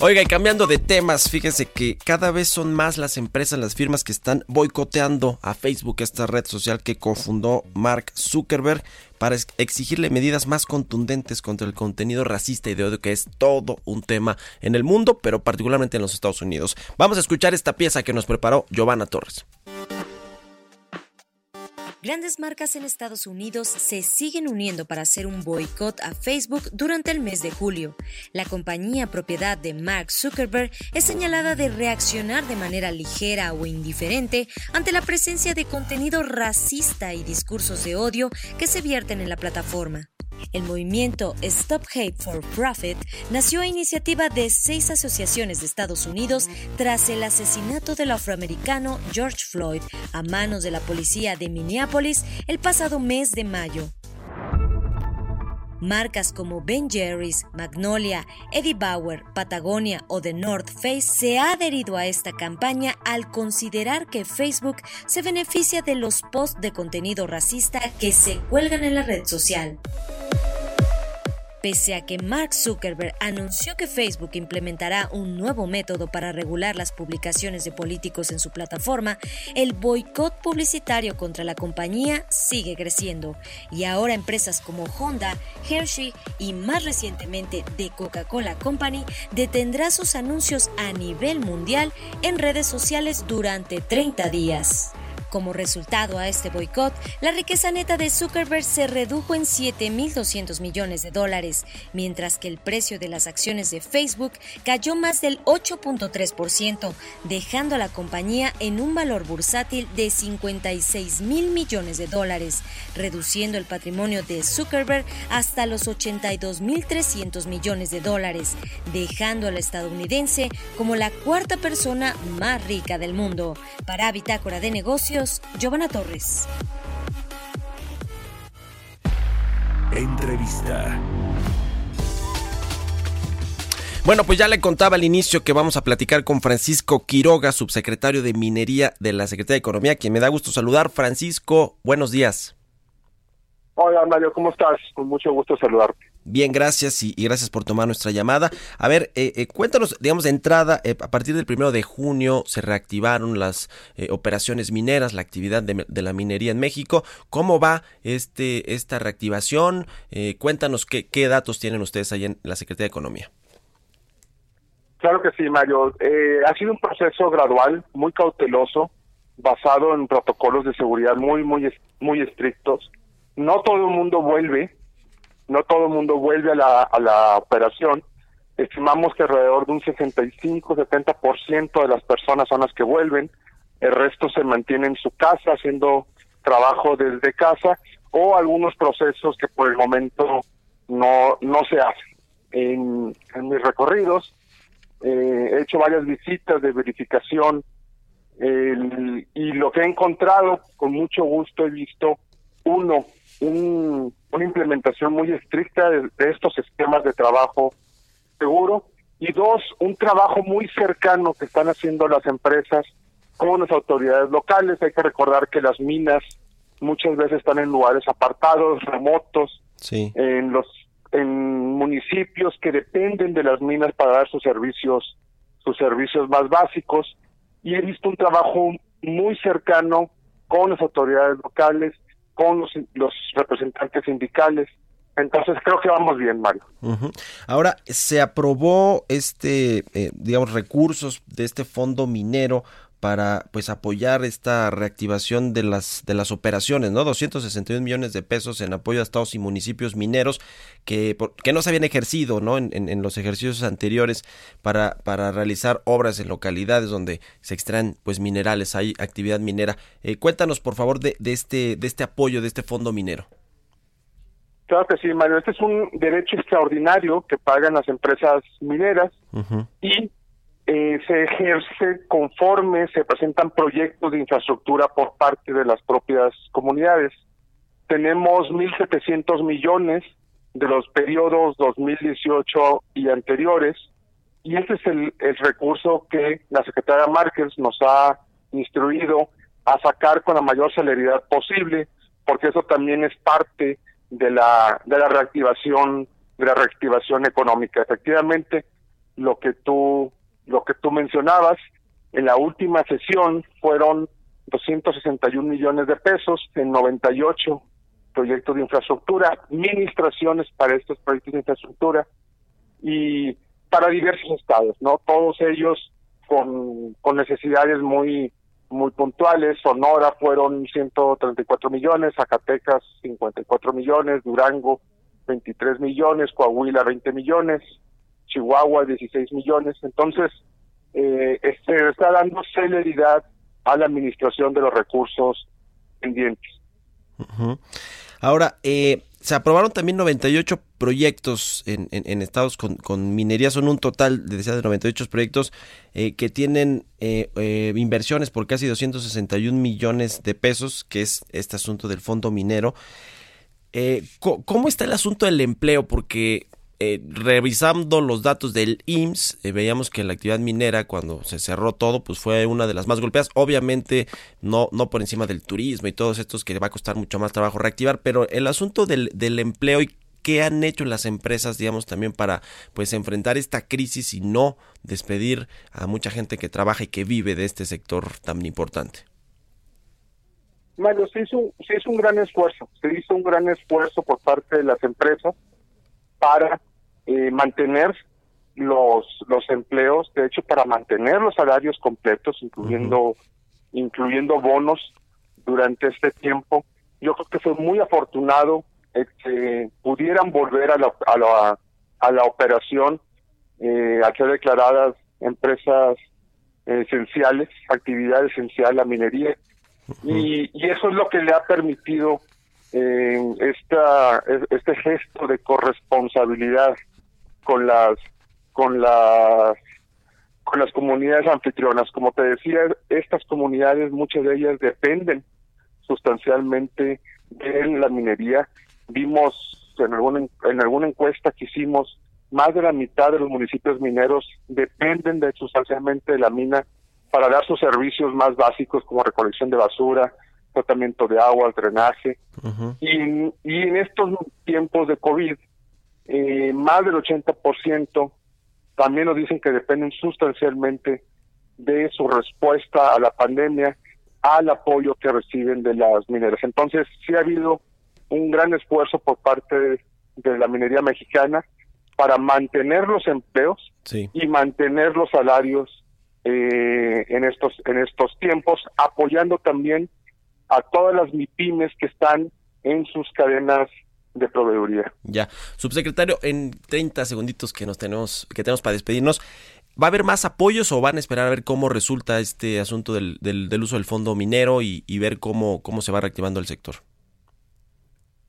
S1: Oiga, y cambiando de temas, fíjese que cada vez son más las empresas, las firmas que están boicoteando a Facebook, esta red social que cofundó Mark Zuckerberg, para exigirle medidas más contundentes contra el contenido racista y de odio, que es todo un tema en el mundo, pero particularmente en los Estados Unidos. Vamos a escuchar esta pieza que nos preparó Giovanna Torres.
S10: Grandes marcas en Estados Unidos se siguen uniendo para hacer un boicot a Facebook durante el mes de julio. La compañía propiedad de Mark Zuckerberg es señalada de reaccionar de manera ligera o indiferente ante la presencia de contenido racista y discursos de odio que se vierten en la plataforma. El movimiento Stop Hate for Profit nació a iniciativa de seis asociaciones de Estados Unidos tras el asesinato del afroamericano George Floyd a manos de la policía de Minneapolis el pasado mes de mayo. Marcas como Ben Jerry's, Magnolia, Eddie Bauer, Patagonia o The North Face se ha adherido a esta campaña al considerar que Facebook se beneficia de los posts de contenido racista que se cuelgan en la red social. Pese a que Mark Zuckerberg anunció que Facebook implementará un nuevo método para regular las publicaciones de políticos en su plataforma, el boicot publicitario contra la compañía sigue creciendo y ahora empresas como Honda, Hershey y más recientemente The Coca-Cola Company detendrá sus anuncios a nivel mundial en redes sociales durante 30 días. Como resultado a este boicot, la riqueza neta de Zuckerberg se redujo en 7.200 millones de dólares, mientras que el precio de las acciones de Facebook cayó más del 8.3%, dejando a la compañía en un valor bursátil de 56 mil millones de dólares, reduciendo el patrimonio de Zuckerberg hasta los 82.300 millones de dólares, dejando al estadounidense como la cuarta persona más rica del mundo. Para Bitácora de Negocios, Giovanna Torres.
S2: Entrevista.
S1: Bueno, pues ya le contaba al inicio que vamos a platicar con Francisco Quiroga, subsecretario de Minería de la Secretaría de Economía, quien me da gusto saludar. Francisco, buenos días.
S11: Hola Mario, ¿cómo estás? Con mucho gusto saludarte.
S1: Bien, gracias y, gracias por tomar nuestra llamada. A ver, eh, eh, cuéntanos, digamos, de entrada, eh, a partir del primero de junio se reactivaron las operaciones mineras, la actividad de, la minería en México. ¿Cómo va este esta reactivación? cuéntanos qué, qué datos tienen ustedes ahí en la Secretaría de Economía.
S11: Claro que sí, Mario. ha sido un proceso gradual, muy cauteloso, basado en protocolos de seguridad muy, muy, muy estrictos. No todo el mundo vuelve no todo el mundo vuelve a la, a la operación. Estimamos que alrededor de un 65-70% de las personas son las que vuelven, el resto se mantiene en su casa haciendo trabajo desde casa o algunos procesos que por el momento no, no se hacen. En, en mis recorridos eh, he hecho varias visitas de verificación y lo que he encontrado con mucho gusto he visto uno un, una implementación muy estricta de, estos esquemas de trabajo seguro. Y dos, un trabajo muy cercano que están haciendo las empresas con las autoridades locales. Hay que recordar que las minas muchas veces están en lugares apartados, remotos, en los en municipios que dependen de las minas para dar sus servicios sus servicios más básicos. Y he visto un trabajo muy cercano con las autoridades locales con los, representantes sindicales. Entonces creo que vamos bien, Mario.
S1: Ahora, se aprobó este, eh, digamos, recursos de este fondo minero para pues apoyar esta reactivación de las de las operaciones, ¿no? 261 millones de pesos en apoyo a estados y municipios mineros que, que no se habían ejercido, ¿no? En, en, los ejercicios anteriores para, para realizar obras en localidades donde se extraen pues minerales, hay actividad minera. Eh, cuéntanos por favor de, de este de este apoyo de este fondo minero.
S11: Claro que sí, Mario. Este es un derecho extraordinario que pagan las empresas mineras y eh, se ejerce conforme se presentan proyectos de infraestructura por parte de las propias comunidades. Tenemos 1.700 millones de los periodos 2018 y anteriores y este es el, el recurso que la secretaria Márquez nos ha instruido a sacar con la mayor celeridad posible, porque eso también es parte de la de la reactivación de la reactivación económica. Efectivamente, lo que tú lo que tú mencionabas, en la última sesión fueron 261 millones de pesos en 98 proyectos de infraestructura, administraciones para estos proyectos de infraestructura y para diversos estados, ¿no? Todos ellos con, con necesidades muy muy puntuales. Sonora fueron 134 millones, Zacatecas 54 millones, Durango 23 millones, Coahuila 20 millones, Chihuahua 16 millones. Entonces, eh, se está dando celeridad a la administración de los recursos pendientes.
S1: Ahora, eh, se aprobaron también 98 proyectos en, en, estados con, minería. Son un total, de 98 proyectos eh, que tienen eh, eh, inversiones por casi 261 millones de pesos, que es este asunto del fondo minero. ¿Cómo está el asunto del empleo? Porque eh, revisando los datos del IMSS, eh, veíamos que la actividad minera, cuando se cerró todo, pues fue una de las más golpeadas. Obviamente, no, no por encima del turismo y todos estos que va a costar mucho más trabajo reactivar, pero el asunto del, del empleo y qué han hecho las empresas, digamos, también para pues enfrentar esta crisis y no despedir a mucha gente que trabaja y que vive de este sector tan importante.
S11: Mario, se hizo, se hizo un gran esfuerzo, se hizo un gran esfuerzo por parte de las empresas para eh, mantener los los empleos, de hecho para mantener los salarios completos, incluyendo incluyendo bonos durante este tiempo. Yo creo que fue muy afortunado que pudieran volver a la a la, a la operación eh, a ser declaradas empresas esenciales, actividad esencial la minería. Y, y eso es lo que le ha permitido eh, esta, este gesto de corresponsabilidad con las con las con las comunidades anfitrionas. Como te decía, estas comunidades, muchas de ellas dependen sustancialmente de la minería. Vimos en alguna, en alguna encuesta que hicimos, más de la mitad de los municipios mineros dependen de sustancialmente de la mina para dar sus servicios más básicos como recolección de basura, tratamiento de agua, drenaje. y, y en estos tiempos de COVID, eh, más del 80% también nos dicen que dependen sustancialmente de su respuesta a la pandemia, al apoyo que reciben de las mineras. Entonces, sí ha habido un gran esfuerzo por parte de, la minería mexicana para mantener los empleos y mantener los salarios eh, en estos en estos tiempos, apoyando también a todas las MIPIMES que están en sus cadenas de proveeduría.
S1: Ya, subsecretario, en 30 segunditos que nos tenemos que tenemos para despedirnos, ¿va a haber más apoyos o van a esperar a ver cómo resulta este asunto del, del, uso del fondo minero y, ver cómo, cómo se va reactivando el sector?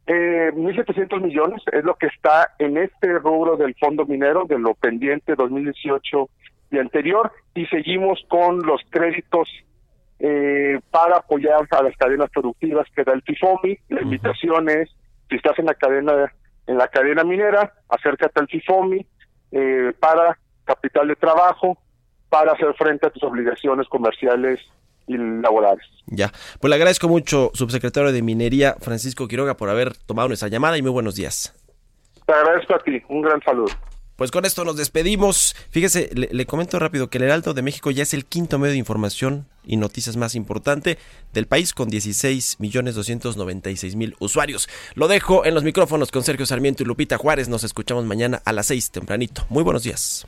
S11: Eh, 1.700 millones es lo que está en este rubro del fondo minero, de lo pendiente 2018 y anterior, y seguimos con los créditos eh, para apoyar a las cadenas productivas que da el TIFOMI. La invitación es si estás en la cadena en la cadena minera, acércate al FIFOMI eh, para capital de trabajo, para hacer frente a tus obligaciones comerciales y laborales.
S1: Ya, pues le agradezco mucho, subsecretario de Minería, Francisco Quiroga, por haber tomado nuestra llamada y muy buenos días.
S11: Te agradezco a ti, un gran saludo.
S1: Pues con esto nos despedimos. Fíjese, le, comento rápido que el Heraldo de México ya es el quinto medio de información y noticias más importante del país con 16 millones 296 mil usuarios. Lo dejo en los micrófonos con Sergio Sarmiento y Lupita Juárez. Nos escuchamos mañana a las 6 tempranito. Muy buenos días.